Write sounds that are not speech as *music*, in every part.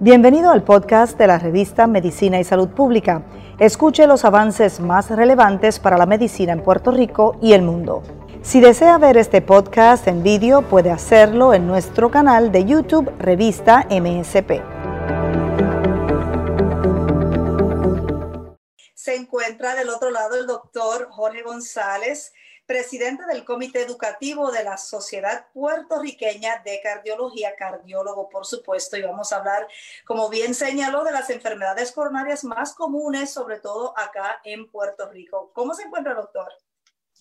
Bienvenido al podcast de la revista Medicina y Salud Pública. Escuche los avances más relevantes para la medicina en Puerto Rico y el mundo. Si desea ver este podcast en vídeo, puede hacerlo en nuestro canal de YouTube Revista MSP. Se encuentra del otro lado el doctor Jorge González presidente del Comité Educativo de la Sociedad Puertorriqueña de Cardiología, cardiólogo por supuesto, y vamos a hablar, como bien señaló, de las enfermedades coronarias más comunes, sobre todo acá en Puerto Rico. ¿Cómo se encuentra, doctor?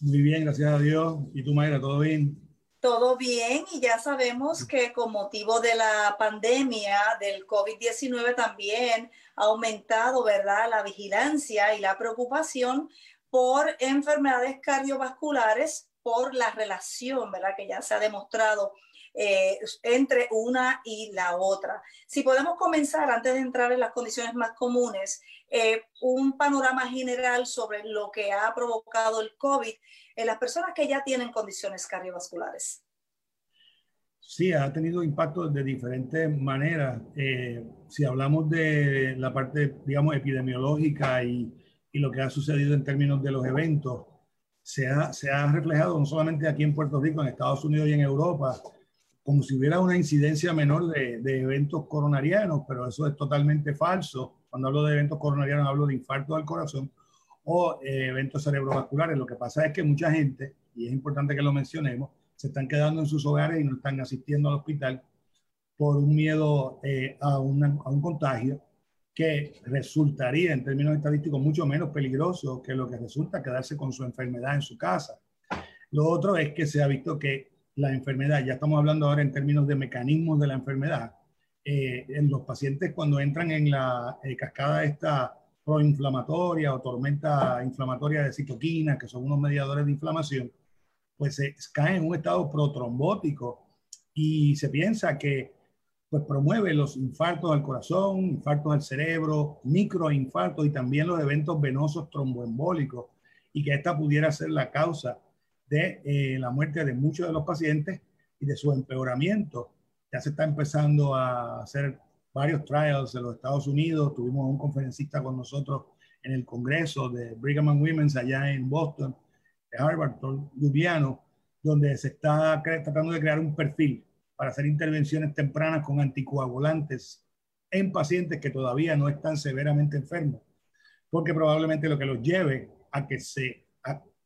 Muy bien, gracias a Dios. ¿Y tú, Mayra, todo bien? Todo bien y ya sabemos que con motivo de la pandemia del COVID-19 también ha aumentado, ¿verdad?, la vigilancia y la preocupación por enfermedades cardiovasculares, por la relación, ¿verdad? Que ya se ha demostrado eh, entre una y la otra. Si podemos comenzar, antes de entrar en las condiciones más comunes, eh, un panorama general sobre lo que ha provocado el COVID en las personas que ya tienen condiciones cardiovasculares. Sí, ha tenido impacto de diferentes maneras. Eh, si hablamos de la parte, digamos, epidemiológica y y lo que ha sucedido en términos de los eventos se ha, se ha reflejado no solamente aquí en Puerto Rico, en Estados Unidos y en Europa, como si hubiera una incidencia menor de, de eventos coronarianos, pero eso es totalmente falso. Cuando hablo de eventos coronarianos hablo de infarto al corazón o eh, eventos cerebrovasculares. Lo que pasa es que mucha gente, y es importante que lo mencionemos, se están quedando en sus hogares y no están asistiendo al hospital por un miedo eh, a, a un contagio que resultaría en términos estadísticos mucho menos peligroso que lo que resulta quedarse con su enfermedad en su casa. Lo otro es que se ha visto que la enfermedad, ya estamos hablando ahora en términos de mecanismos de la enfermedad, eh, en los pacientes cuando entran en la eh, cascada esta proinflamatoria o tormenta inflamatoria de citoquina, que son unos mediadores de inflamación, pues se caen en un estado protrombótico y se piensa que pues promueve los infartos al corazón, infartos al cerebro, microinfartos y también los eventos venosos tromboembólicos y que esta pudiera ser la causa de eh, la muerte de muchos de los pacientes y de su empeoramiento. Ya se está empezando a hacer varios trials en los Estados Unidos. Tuvimos un conferencista con nosotros en el Congreso de Brigham and Women's allá en Boston, de Harvard, Lubiano, donde se está tratando de crear un perfil para hacer intervenciones tempranas con anticoagulantes en pacientes que todavía no están severamente enfermos, porque probablemente lo que los lleve a que se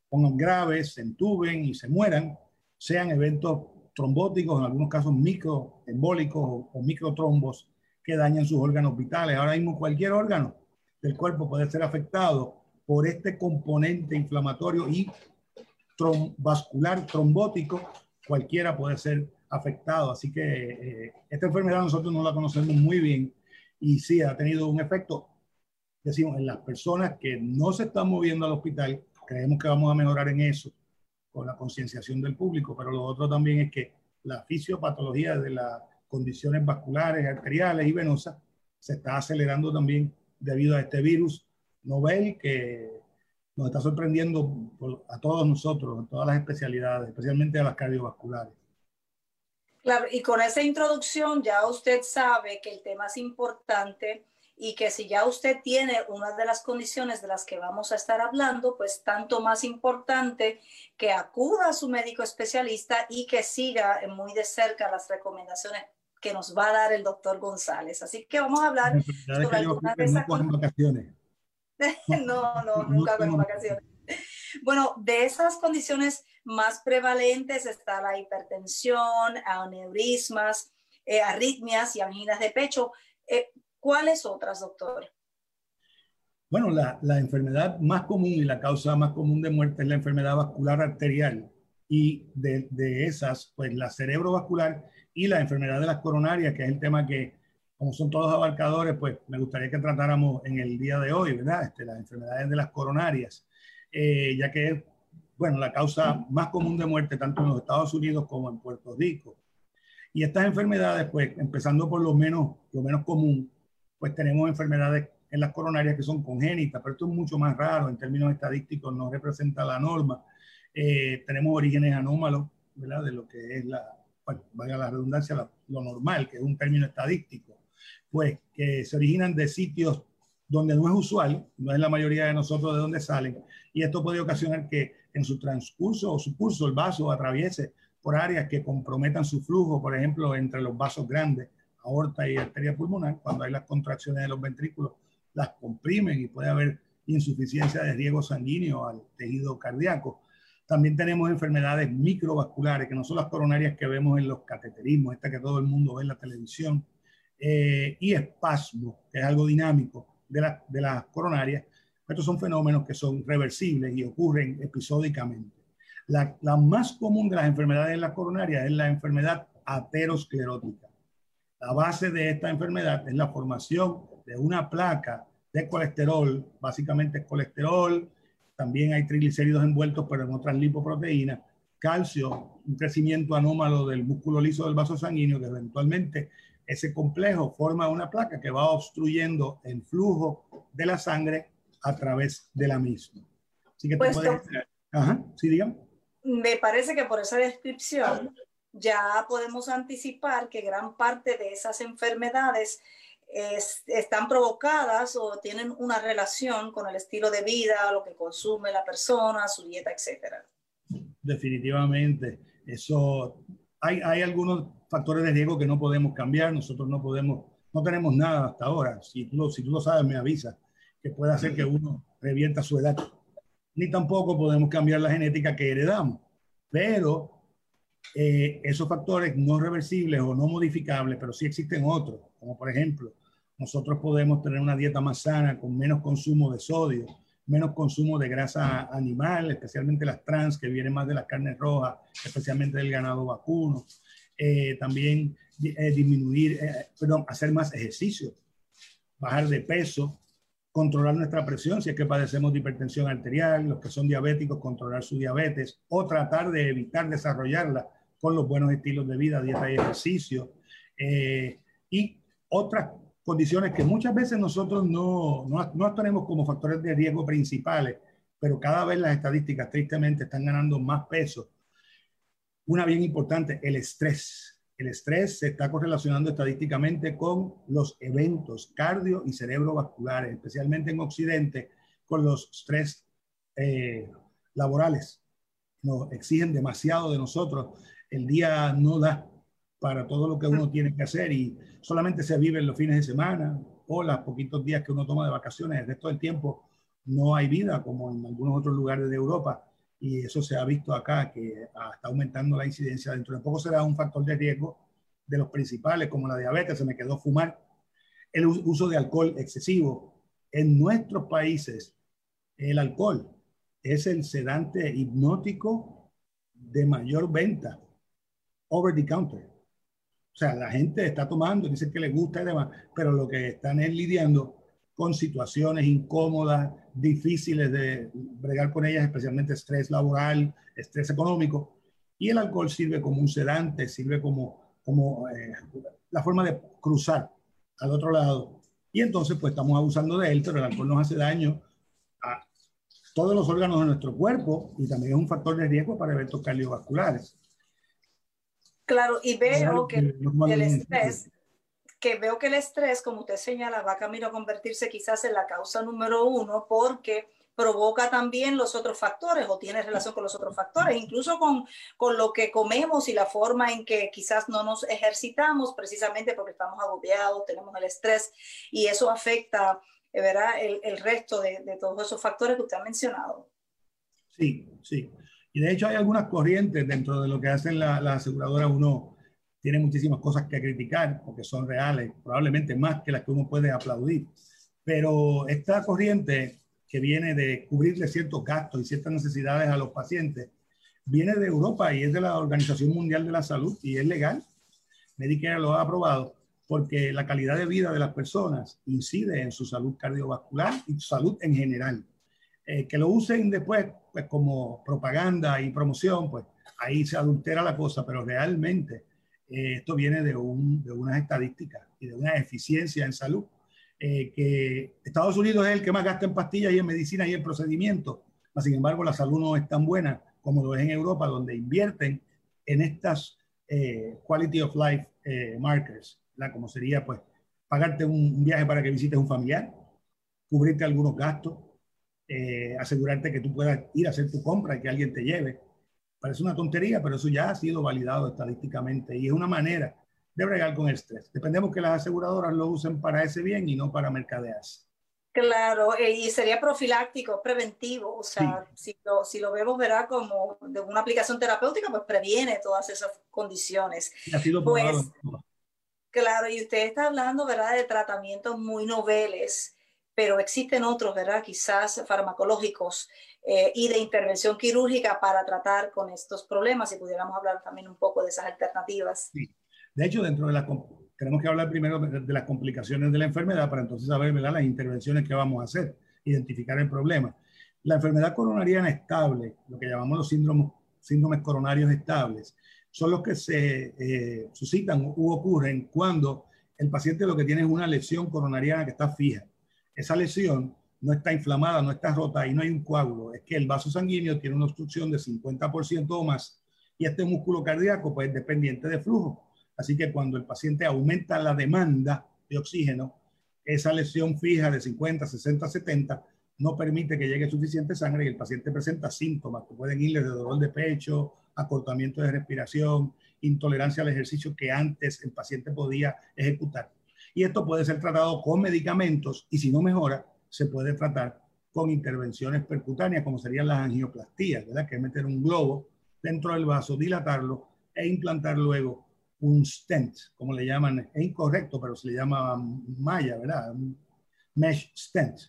pongan graves, se entuben y se mueran, sean eventos trombóticos, en algunos casos microembólicos o, o microtrombos que dañan sus órganos vitales. Ahora mismo cualquier órgano del cuerpo puede ser afectado por este componente inflamatorio y vascular trombótico, cualquiera puede ser afectado. Así que eh, esta enfermedad nosotros no la conocemos muy bien y sí ha tenido un efecto, decimos, en las personas que no se están moviendo al hospital. Creemos que vamos a mejorar en eso con la concienciación del público, pero lo otro también es que la fisiopatología de las condiciones vasculares, arteriales y venosas se está acelerando también debido a este virus novel que nos está sorprendiendo a todos nosotros, en todas las especialidades, especialmente a las cardiovasculares. Claro, y con esa introducción ya usted sabe que el tema es importante y que si ya usted tiene una de las condiciones de las que vamos a estar hablando, pues tanto más importante que acuda a su médico especialista y que siga muy de cerca las recomendaciones que nos va a dar el doctor González. Así que vamos a hablar sobre algunas de esas vacaciones. *laughs* no, no, nunca con vacaciones. Bueno, de esas condiciones más prevalentes está la hipertensión, aneurismas, eh, arritmias y anginas de pecho. Eh, ¿Cuáles otras, doctor? Bueno, la, enfermedad más común y la causa más común de muerte es la enfermedad vascular arterial. Y de, de esas, pues la cerebrovascular y la enfermedad de las coronarias, que es el tema que, como son todos abarcadores, pues me gustaría que tratáramos en el día de hoy, ¿verdad? Este, las enfermedades de las coronarias, eh, ya que es bueno, la causa más común de muerte tanto en los Estados Unidos como en Puerto Rico. Y estas enfermedades, pues, empezando por lo menos, lo menos común, pues tenemos enfermedades en las coronarias que son congénitas, pero esto es mucho más raro en términos estadísticos, no representa la norma. Eh, tenemos orígenes anómalos ¿verdad? de lo que es la, bueno, vaya la redundancia, lo normal, que es un término estadístico, pues que se originan de sitios donde no es usual, no es la mayoría de nosotros de donde salen, y esto puede ocasionar que en su transcurso o su curso el vaso atraviese por áreas que comprometan su flujo, por ejemplo, entre los vasos grandes, aorta y arteria pulmonar, cuando hay las contracciones de los ventrículos, las comprimen y puede haber insuficiencia de riego sanguíneo al tejido cardíaco. También tenemos enfermedades microvasculares, que no son las coronarias que vemos en los cateterismos, esta que todo el mundo ve en la televisión, eh, y espasmo, que es algo dinámico de, de las coronarias. Estos son fenómenos que son reversibles y ocurren episódicamente. La, la, más común de las enfermedades en las coronarias es la enfermedad aterosclerótica. La base de esta enfermedad es la formación de una placa de colesterol, básicamente es colesterol, también hay triglicéridos envueltos, pero en otras lipoproteínas, calcio, un crecimiento anómalo del músculo liso del vaso sanguíneo, que eventualmente ese complejo forma una placa que va obstruyendo el flujo de la sangre a través de la misma. Así que pues Ajá, sí, dígame. Me parece que por esa descripción ya podemos anticipar que gran parte de esas enfermedades están provocadas o tienen una relación con el estilo de vida, lo que consume la persona, su dieta, etcétera. Definitivamente, eso hay, hay algunos factores de riesgo que no podemos cambiar, nosotros no podemos, no tenemos nada hasta ahora. Si tú, si tú lo sabes, me avisa que puede hacer que uno revienta su edad. Ni tampoco podemos cambiar la genética que heredamos, pero eh, esos factores no reversibles o no modificables, pero sí existen otros, como por ejemplo nosotros podemos tener una dieta más sana con menos consumo de sodio, menos consumo de grasa animal, especialmente las trans que vienen más de las carnes rojas, especialmente del ganado vacuno. Eh, también eh, disminuir, eh, perdón, hacer más ejercicio, bajar de peso, controlar nuestra presión si es que padecemos de hipertensión arterial, los que son diabéticos, controlar su diabetes o tratar de evitar desarrollarla con los buenos estilos de vida, dieta y ejercicio. y otras condiciones que muchas veces nosotros no, no, no tenemos como factores de riesgo principales, pero cada vez las estadísticas tristemente están ganando más peso. Una bien importante, el estrés. El estrés se está correlacionando estadísticamente con los eventos cardio y cerebrovasculares, especialmente en Occidente, con los estrés eh, laborales. Nos exigen demasiado de nosotros. El día no da para todo lo que uno tiene que hacer y solamente se vive en los fines de semana o los poquitos días que uno toma de vacaciones. El resto del tiempo no hay vida como en algunos otros lugares de Europa y eso se ha visto acá que está aumentando la incidencia. Dentro de poco será un factor de riesgo de los principales como la diabetes, se me quedó fumar, el uso de alcohol excesivo. En nuestros países el alcohol es el sedante hipnótico de mayor venta over the counter. O sea, la gente está tomando, dice que le gusta y demás, pero lo que están es lidiando con situaciones incómodas, difíciles de bregar con ellas, especialmente estrés laboral, estrés económico. Y el alcohol sirve como un sedante, sirve como, como eh, la forma de cruzar al otro lado. Y entonces, pues estamos abusando de él, pero el alcohol nos hace daño a todos los órganos de nuestro cuerpo y también es un factor de riesgo para eventos cardiovasculares. Claro, y veo que el estrés, que veo que el estrés, como usted señala, va camino a convertirse quizás en la causa número uno porque provoca también los otros factores o tiene relación con los otros factores, incluso con, con lo que comemos y la forma en que quizás no nos ejercitamos precisamente porque estamos agobiados, tenemos el estrés y eso afecta eh, ¿verdad? El, el resto de, de todos esos factores que usted ha mencionado. Sí, sí. Y de hecho hay algunas corrientes dentro de lo que hacen las la aseguradoras. Uno tiene muchísimas cosas que criticar porque son reales, probablemente más que las que uno puede aplaudir. Pero esta corriente que viene de cubrirle ciertos gastos y ciertas necesidades a los pacientes, viene de Europa y es de la Organización Mundial de la Salud y es legal. Medicare lo ha aprobado porque la calidad de vida de las personas incide en su salud cardiovascular y su salud en general. Eh, que lo usen después pues, como propaganda y promoción, pues ahí se adultera la cosa, pero realmente eh, esto viene de, un, de, unas estadísticas y de una eficiencia en salud, eh, que Estados Unidos es el que más gasta en pastillas y en medicina y en procedimientos, sin embargo la salud no es tan buena como lo es en Europa, donde invierten en estas eh, quality of life markers, como sería pues pagarte un, viaje para que visites un familiar, cubrirte algunos gastos, asegurarte que tú puedas ir a hacer tu compra y que alguien te lleve. Parece una tontería, pero eso ya ha sido validado estadísticamente y es una manera de bregar con el estrés. Dependemos que las aseguradoras lo usen para ese bien y no para mercadearse. Claro, eh, y sería profiláctico, preventivo, o sea, si, lo, si lo vemos, verá como de una aplicación terapéutica, pues previene todas esas condiciones. Ha sido pues, claro, y usted está hablando, ¿verdad?, de tratamientos muy noveles, pero existen otros, ¿verdad?, quizás farmacológicos eh, y de intervención quirúrgica para tratar con estos problemas, si pudiéramos hablar también un poco de esas alternativas. Sí. De hecho, dentro de la tenemos que hablar primero de, las complicaciones de la enfermedad para entonces saber las intervenciones que vamos a hacer, identificar el problema. La enfermedad coronariana estable, lo que llamamos los síndromes, síndromes coronarios estables, son los que se eh, suscitan u ocurren cuando el paciente lo que tiene es una lesión coronariana que está fija. Esa lesión no está inflamada, no está rota y no hay un coágulo. Es que el vaso sanguíneo tiene una obstrucción de 50% o más y este músculo cardíaco pues es dependiente de flujo. Así que cuando el paciente aumenta la demanda de oxígeno, esa lesión fija de 50, 60, 70 no permite que llegue suficiente sangre y el paciente presenta síntomas que pueden ir desde dolor de pecho, acortamiento de respiración, intolerancia al ejercicio que antes el paciente podía ejecutar. Y esto puede ser tratado con medicamentos y si no mejora, se puede tratar con intervenciones percutáneas como serían las angioplastías, ¿verdad? que es meter un globo dentro del vaso, dilatarlo e implantar luego un stent, como le llaman, es incorrecto, pero se le llama malla, ¿verdad? Mesh stent.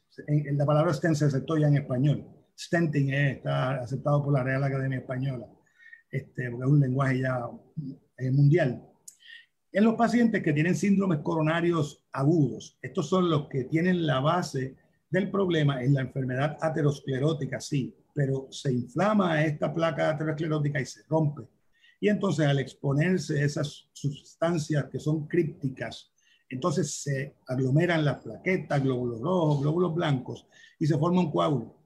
La palabra stent se aceptó ya en español. Stenting está aceptado por la Real Academia Española, este, porque es un lenguaje ya eh, mundial. En los pacientes que tienen síndromes coronarios agudos, estos son los que tienen la base del problema en la enfermedad aterosclerótica, sí, pero se inflama esta placa aterosclerótica y se rompe y entonces al exponerse esas sustancias que son crípticas, entonces se aglomeran las plaquetas, glóbulos rojos, glóbulos blancos y se forma un coágulo.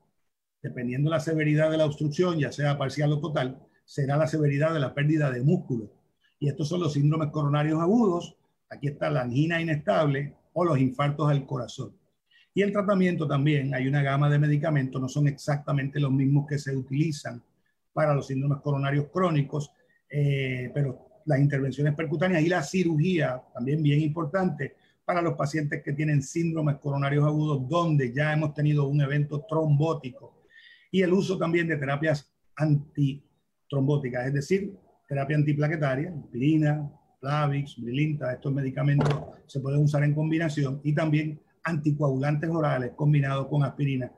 Dependiendo de la severidad de la obstrucción, ya sea parcial o total, será la severidad de la pérdida de músculo. Y estos son los síndromes coronarios agudos. Aquí está la angina inestable o los infartos al corazón. Y el tratamiento también, hay una gama de medicamentos, no son exactamente los mismos que se utilizan para los síndromes coronarios crónicos, eh, pero las intervenciones percutáneas y la cirugía, también bien importante para los pacientes que tienen síndromes coronarios agudos, donde ya hemos tenido un evento trombótico, y el uso también de terapias antitrombóticas, es decir, terapia antiplaquetaria, aspirina, Plavix, Brilinta, estos medicamentos se pueden usar en combinación, y también anticoagulantes orales combinados con aspirina,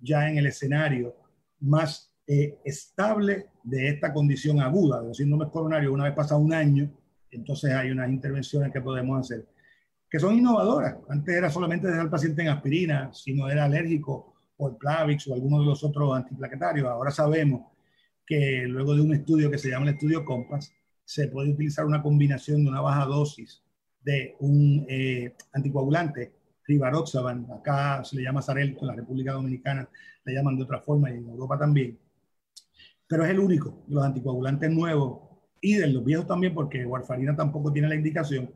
ya en el escenario más eh, estable de esta condición aguda de los síndromes coronarios una vez pasado un año, entonces hay unas intervenciones que podemos hacer que son innovadoras. Antes era solamente dejar al paciente en aspirina, si no era alérgico el Plavix o alguno de los otros antiplaquetarios. Ahora sabemos que luego de un estudio que se llama el estudio COMPAS, se puede utilizar una combinación de una baja dosis de un eh, anticoagulante, rivaroxaban, acá se le llama Sarelto, en la República Dominicana le llaman de otra forma y en Europa también, pero es el único los anticoagulantes nuevos y de los viejos también, porque warfarina tampoco tiene la indicación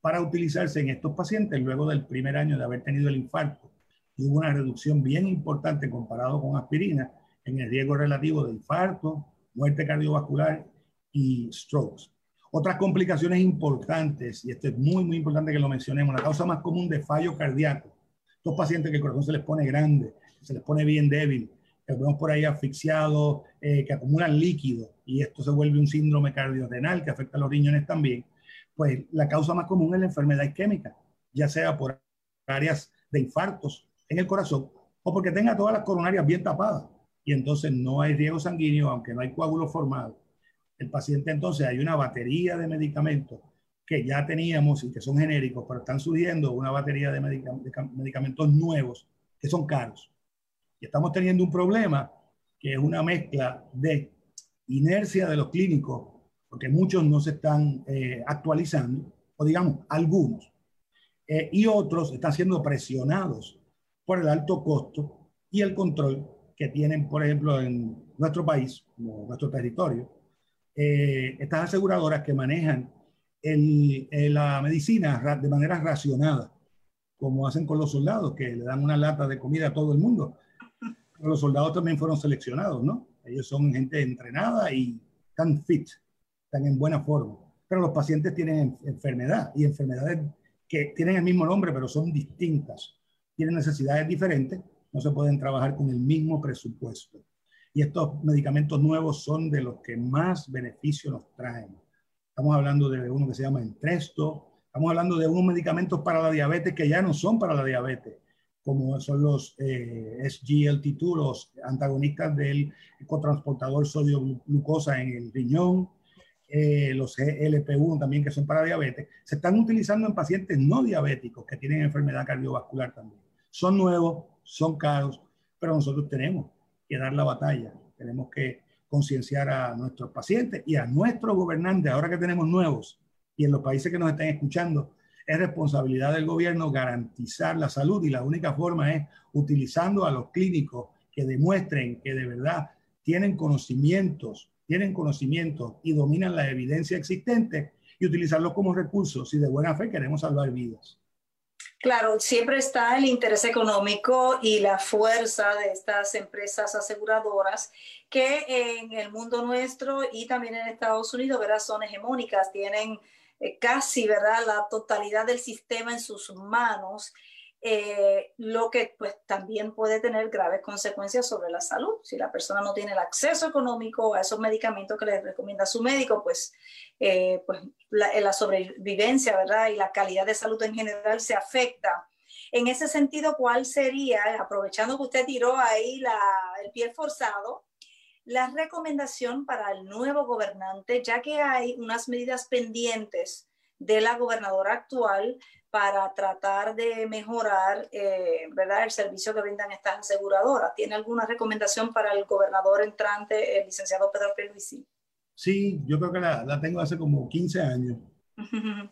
para utilizarse en estos pacientes luego del primer año de haber tenido el infarto. Y hubo una reducción bien importante comparado con aspirina en el riesgo relativo de infarto, muerte cardiovascular y strokes. Otras complicaciones importantes, y esto es muy, muy importante que lo mencionemos, la causa más común de fallo cardíaco. Estos pacientes que el corazón se les pone grande, se les pone bien débil, que vemos por ahí asfixiados, eh, que acumulan líquido y esto se vuelve un síndrome cardiorrenal que afecta a los riñones también, pues la causa más común es la enfermedad isquémica, ya sea por áreas de infartos en el corazón o porque tenga todas las coronarias bien tapadas y entonces no hay riego sanguíneo, aunque no hay coágulo formado. El paciente entonces hay una batería de medicamentos que ya teníamos y que son genéricos, pero están surgiendo una batería de medicamentos nuevos que son caros estamos teniendo un problema que es una mezcla de inercia de los clínicos, porque muchos no se están eh, actualizando, o digamos, algunos, eh, y otros están siendo presionados por el alto costo y el control que tienen, por ejemplo, en nuestro país, como nuestro territorio, eh, estas aseguradoras que manejan la medicina de manera racionada, como hacen con los soldados, que le dan una lata de comida a todo el mundo. los soldados también fueron seleccionados, ¿no? Ellos son gente entrenada y tan fit, están en buena forma. Pero los pacientes tienen enfermedad y enfermedades que tienen el mismo nombre, pero son distintas. Tienen necesidades diferentes, no se pueden trabajar con el mismo presupuesto. Y estos medicamentos nuevos son de los que más beneficio nos traen. Estamos hablando de uno que se llama Entresto, estamos hablando de unos medicamentos para la diabetes que ya no son para la diabetes, como son los eh, SGLT2, los antagonistas del cotransportador sodio-glucosa en el riñón, eh, los GLP-1 también que son para diabetes, se están utilizando en pacientes no diabéticos que tienen enfermedad cardiovascular también. Son nuevos, son caros, pero nosotros tenemos que dar la batalla, tenemos que concienciar a nuestros pacientes y a nuestros gobernantes, ahora que tenemos nuevos y en los países que nos están escuchando, es responsabilidad del gobierno garantizar la salud y la única forma es utilizando a los clínicos que demuestren que de verdad tienen conocimientos, tienen conocimientos y dominan la evidencia existente y utilizarlos como recursos si de buena fe queremos salvar vidas. Claro, siempre está el interés económico y la fuerza de estas empresas aseguradoras que en el mundo nuestro y también en Estados Unidos, ¿verdad? Son hegemónicas, tienen eh, casi, ¿verdad? La totalidad del sistema en sus manos eh, lo que pues también puede tener graves consecuencias sobre la salud. Si la persona no tiene el acceso económico a esos medicamentos que le recomienda su médico, pues, eh, pues la, la, sobrevivencia, ¿verdad? Y la calidad de salud en general se afecta. En ese sentido, ¿cuál sería, aprovechando que usted tiró ahí la, el pie forzado, la recomendación para el nuevo gobernante, ya que hay unas medidas pendientes de la gobernadora actual para tratar de mejorar eh, ¿verdad? el servicio que brindan estas aseguradoras. ¿Tiene alguna recomendación para el gobernador entrante, el licenciado Pedro Pierluisi? Sí, yo creo que la, la tengo hace como 15 años. *laughs*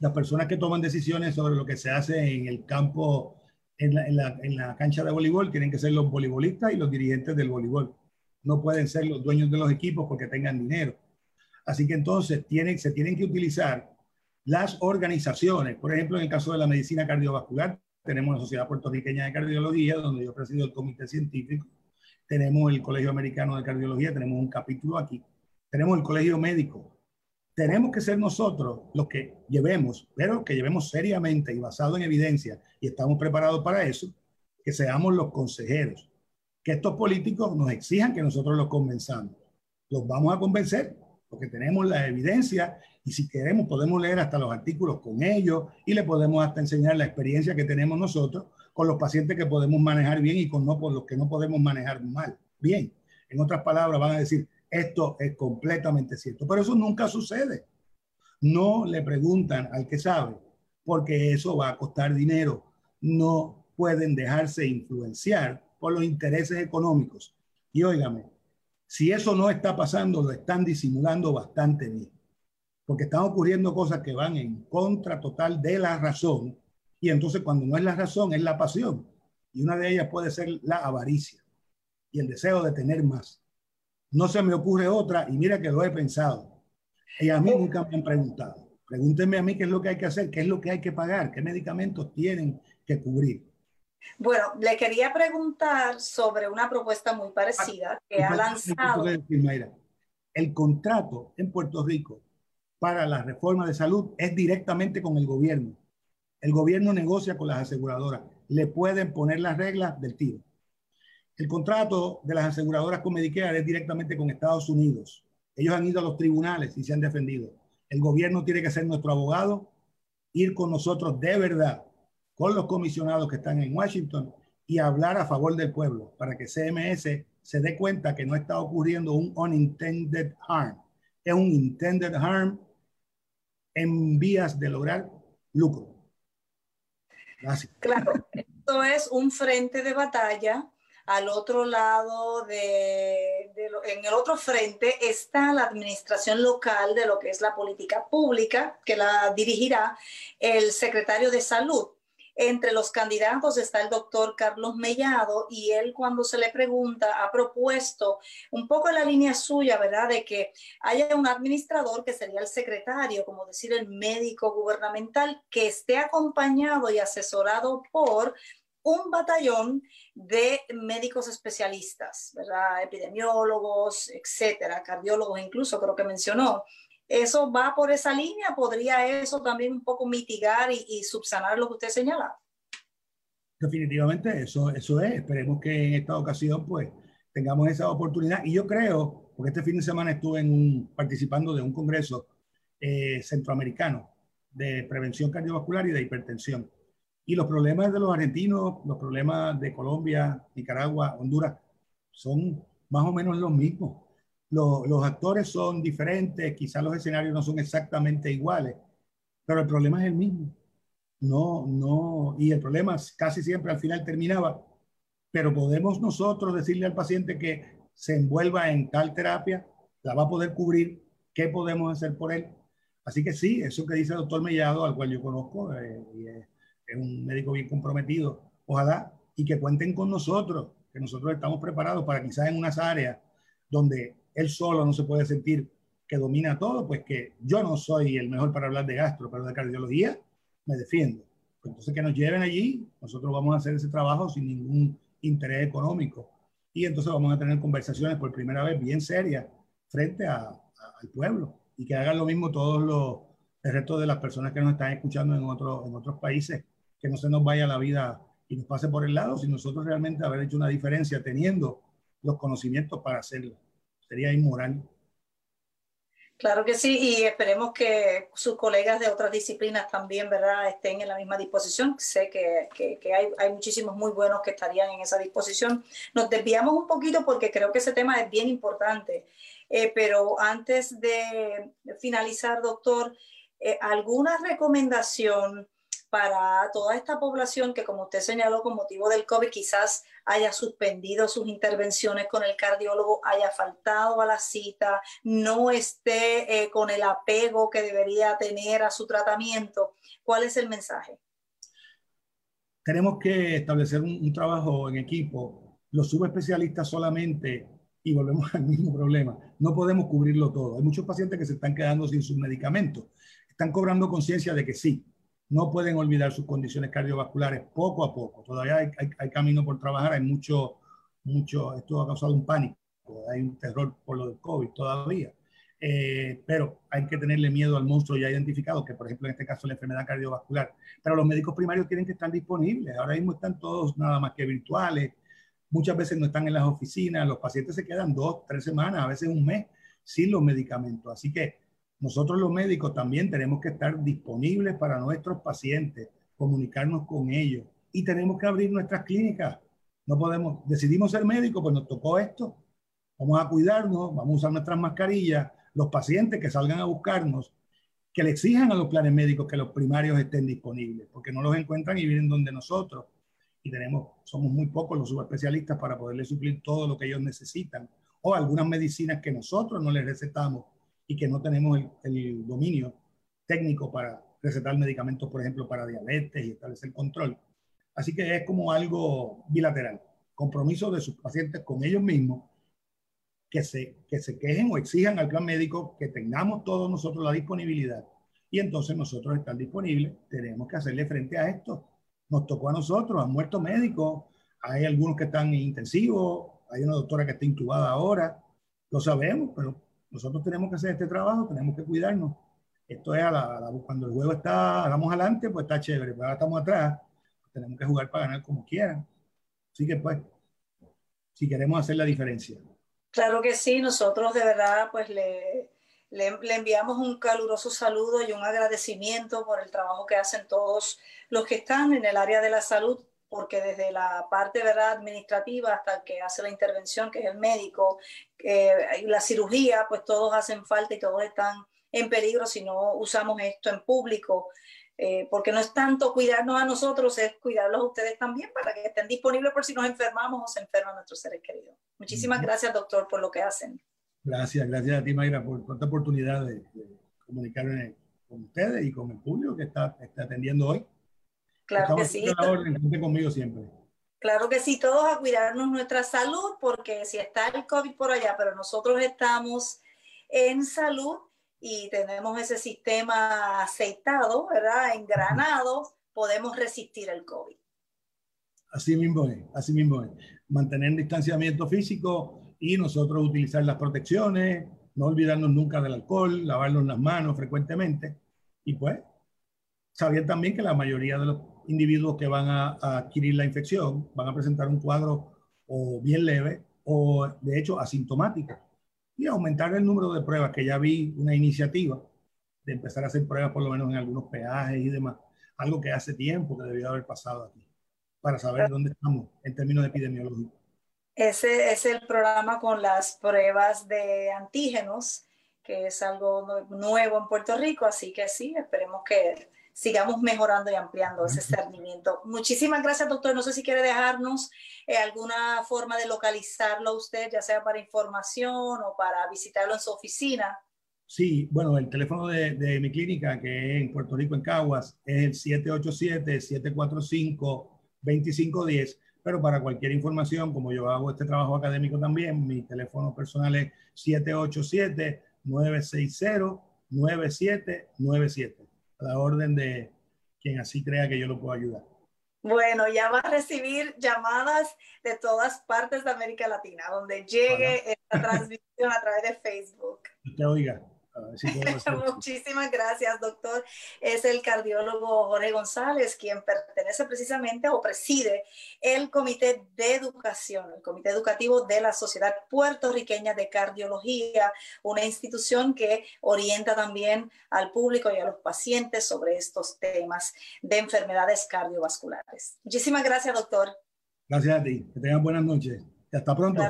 Las personas que toman decisiones sobre lo que se hace en el campo, en la, en, la, en la, cancha de voleibol, tienen que ser los voleibolistas y los dirigentes del voleibol. No pueden ser los dueños de los equipos porque tengan dinero. Así que entonces tienen, se tienen que utilizar las organizaciones. Por ejemplo, en el caso de la medicina cardiovascular, tenemos la Sociedad Puertorriqueña de Cardiología, donde yo presido el comité científico. Tenemos el Colegio Americano de Cardiología, tenemos un capítulo aquí. Tenemos el Colegio Médico. Tenemos que ser nosotros los que llevemos, pero que llevemos seriamente y basado en evidencia, y estamos preparados para eso, que seamos los consejeros. Que estos políticos nos exijan que nosotros los convenzamos. Los vamos a convencer porque tenemos la evidencia y si queremos podemos leer hasta los artículos con ellos y le podemos hasta enseñar la experiencia que tenemos nosotros con los pacientes que podemos manejar bien y con no, por los que no podemos manejar mal. Bien, en otras palabras van a decir, esto es completamente cierto, pero eso nunca sucede. No le preguntan al que sabe, porque eso va a costar dinero. No pueden dejarse influenciar por los intereses económicos. Y óigame, si eso no está pasando, lo están disimulando bastante bien porque están ocurriendo cosas que van en contra total de la razón, y entonces cuando no es la razón, es la pasión, y una de ellas puede ser la avaricia y el deseo de tener más. No se me ocurre otra, y mira que lo he pensado, y a mí nunca me han preguntado. Pregúntenme a mí qué es lo que hay que hacer, qué es lo que hay que pagar, qué medicamentos tienen que cubrir. Bueno, le quería preguntar sobre una propuesta muy parecida que ha lanzado. El contrato en Puerto Rico para la reforma de salud es directamente con el gobierno. El gobierno negocia con las aseguradoras. Le pueden poner las reglas del tiro. El contrato de las aseguradoras con Medicare es directamente con Estados Unidos. Ellos han ido a los tribunales y se han defendido. El gobierno tiene que ser nuestro abogado, ir con nosotros de verdad, con los comisionados que están en Washington y hablar a favor del pueblo para que CMS se dé cuenta que no está ocurriendo un unintended harm. Es un intended harm en vías de lograr lucro. Claro, esto es un frente de batalla. Al otro lado de, en el otro frente está la administración local de lo que es la política pública, que la dirigirá el secretario de salud. Entre los candidatos está el doctor Carlos Mellado y él cuando se le pregunta ha propuesto un poco la línea suya, ¿verdad? De que haya un administrador que sería el secretario, como decir el médico gubernamental, que esté acompañado y asesorado por un batallón de médicos especialistas, ¿verdad? Epidemiólogos, etcétera, cardiólogos incluso, creo que mencionó. ¿Eso va por esa línea? ¿Podría eso también un poco mitigar y, subsanar lo que usted señala? Definitivamente, eso, eso es. Esperemos que en esta ocasión pues tengamos esa oportunidad. Y yo creo, porque este fin de semana estuve en participando de un congreso eh, centroamericano de prevención cardiovascular y de hipertensión. Y los problemas de los argentinos, los problemas de Colombia, Nicaragua, Honduras, son más o menos los mismos. Los, los actores son diferentes, quizás los escenarios no son exactamente iguales, pero el problema es el mismo. No, no, y el problema casi siempre al final terminaba, pero podemos nosotros decirle al paciente que se envuelva en tal terapia, la va a poder cubrir, ¿qué podemos hacer por él? Así que sí, eso que dice el doctor Mellado, al cual yo conozco, eh, y es es un médico bien comprometido, ojalá, y que cuenten con nosotros, que nosotros estamos preparados para quizás en unas áreas donde él solo no se puede sentir que domina todo, pues que yo no soy el mejor para hablar de gastro, pero de cardiología me defiendo. Pues entonces que nos lleven allí, nosotros vamos a hacer ese trabajo sin ningún interés económico. Y entonces vamos a tener conversaciones por primera vez bien serias frente a, al pueblo y que hagan lo mismo todos los, el resto de las personas que nos están escuchando en, otros países que no se nos vaya la vida y nos pase por el lado, si nosotros realmente haber hecho una diferencia teniendo los conocimientos para hacerlo. Sería inmoral. Claro que sí, y esperemos que sus colegas de otras disciplinas también, ¿verdad?, estén en la misma disposición. Sé que, hay, muchísimos muy buenos que estarían en esa disposición. Nos desviamos un poquito porque creo que ese tema es bien importante. Eh, pero antes de finalizar, doctor, eh, ¿alguna recomendación para toda esta población que, como usted señaló, con motivo del COVID quizás haya suspendido sus intervenciones con el cardiólogo, haya faltado a la cita, no esté eh, con el apego que debería tener a su tratamiento. ¿Cuál es el mensaje? Tenemos que establecer un, trabajo en equipo. Los subespecialistas solamente, y volvemos *laughs* al mismo problema, no podemos cubrirlo todo. Hay muchos pacientes que se están quedando sin sus medicamentos. Están cobrando conciencia de que sí, no pueden olvidar sus condiciones cardiovasculares poco a poco. Todavía hay, camino por trabajar, hay mucho, mucho, esto ha causado un pánico, hay un terror por lo del COVID todavía. Eh, pero hay que tenerle miedo al monstruo ya identificado, que por ejemplo en este caso la enfermedad cardiovascular. Pero los médicos primarios tienen que estar disponibles. Ahora mismo están todos nada más que virtuales. Muchas veces no están en las oficinas. Los pacientes se quedan dos, tres semanas, a veces un mes sin los medicamentos. Así que nosotros los médicos también tenemos que estar disponibles para nuestros pacientes, comunicarnos con ellos y tenemos que abrir nuestras clínicas. No podemos, decidimos ser médicos, pues nos tocó esto. Vamos a cuidarnos, vamos a usar nuestras mascarillas. Los pacientes que salgan a buscarnos, que le exijan a los planes médicos que los primarios estén disponibles, porque no los encuentran y vienen donde nosotros. Y tenemos, somos muy pocos los subespecialistas para poderles suplir todo lo que ellos necesitan o algunas medicinas que nosotros no les recetamos y que no tenemos el, dominio técnico para recetar medicamentos, por ejemplo, para diabetes y establecer control. Así que es como algo bilateral, compromiso de sus pacientes con ellos mismos, que se, que se quejen o exijan al plan médico que tengamos todos nosotros la disponibilidad y entonces nosotros estar disponibles, tenemos que hacerle frente a esto. Nos tocó a nosotros, han muerto médicos, hay algunos que están intensivos, hay una doctora que está intubada ahora, lo sabemos, pero nosotros tenemos que hacer este trabajo, tenemos que cuidarnos. Esto es a la, cuando el juego está, vamos adelante, pues está chévere, pero ahora estamos atrás, tenemos que jugar para ganar como quieran. Así que pues, si queremos hacer la diferencia. Claro que sí, nosotros de verdad pues le, le, enviamos un caluroso saludo y un agradecimiento por el trabajo que hacen todos los que están en el área de la salud, porque desde la parte ¿verdad? administrativa hasta el que hace la intervención, que es el médico, eh, la cirugía, pues todos hacen falta y todos están en peligro si no usamos esto en público. Eh, porque no es tanto cuidarnos a nosotros, es cuidarlos a ustedes también para que estén disponibles por si nos enfermamos o se enferman nuestros seres queridos. Muchísimas gracias, doctor, por lo que hacen. Gracias, gracias a ti, Mayra, por, esta oportunidad de, comunicarme con ustedes y con el público que está, está atendiendo hoy. Claro que sí. conmigo siempre. Claro que sí, todos a cuidarnos nuestra salud, porque si está el COVID por allá, pero nosotros estamos en salud y tenemos ese sistema aceitado, ¿verdad? Engranado, podemos resistir el COVID. Así mismo es, así mismo es. Mantener distanciamiento físico y nosotros utilizar las protecciones, no olvidarnos nunca del alcohol, lavarnos las manos frecuentemente y pues saber también que la mayoría de los individuos que van a, adquirir la infección van a presentar un cuadro o bien leve o de hecho asintomático y aumentar el número de pruebas, que ya vi una iniciativa de empezar a hacer pruebas por lo menos en algunos peajes y demás, algo que hace tiempo que debió haber pasado aquí, para saber dónde estamos en términos epidemiológicos. Ese es el programa con las pruebas de antígenos, que es algo nuevo en Puerto Rico, así que sí, esperemos que sigamos mejorando y ampliando ese cernimiento. Muchísimas gracias, doctor. No sé si quiere dejarnos eh, alguna forma de localizarlo a usted, ya sea para información o para visitarlo en su oficina. Sí, bueno, el teléfono de, de mi clínica, que es en Puerto Rico, en Caguas, es el 787-745-2510. Pero para cualquier información, como yo hago este trabajo académico también, mi teléfono personal es 787-960-9797 a la orden de quien así crea que yo lo puedo ayudar. Bueno, ya va a recibir llamadas de todas partes de América Latina, donde llegue esta transmisión a través de Facebook. Te oiga. *laughs* Muchísimas gracias, doctor. Es el cardiólogo Jorge González, quien pertenece precisamente o preside el Comité de Educación, el Comité Educativo de la Sociedad Puertorriqueña de Cardiología, una institución que orienta también al público y a los pacientes sobre estos temas de enfermedades cardiovasculares. Muchísimas gracias, doctor. Gracias a ti. Que tengan buenas noches. Hasta pronto.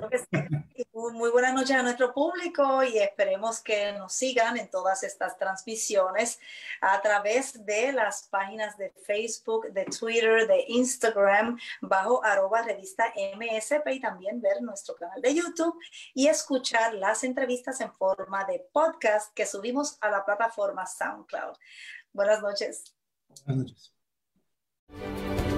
Muy buenas noches a nuestro público y esperemos que nos sigan en todas estas transmisiones a través de las páginas de Facebook, de Twitter, de Instagram, bajo arroba revista MSP y también ver nuestro canal de YouTube y escuchar las entrevistas en forma de podcast que subimos a la plataforma SoundCloud. Buenas noches. Buenas noches.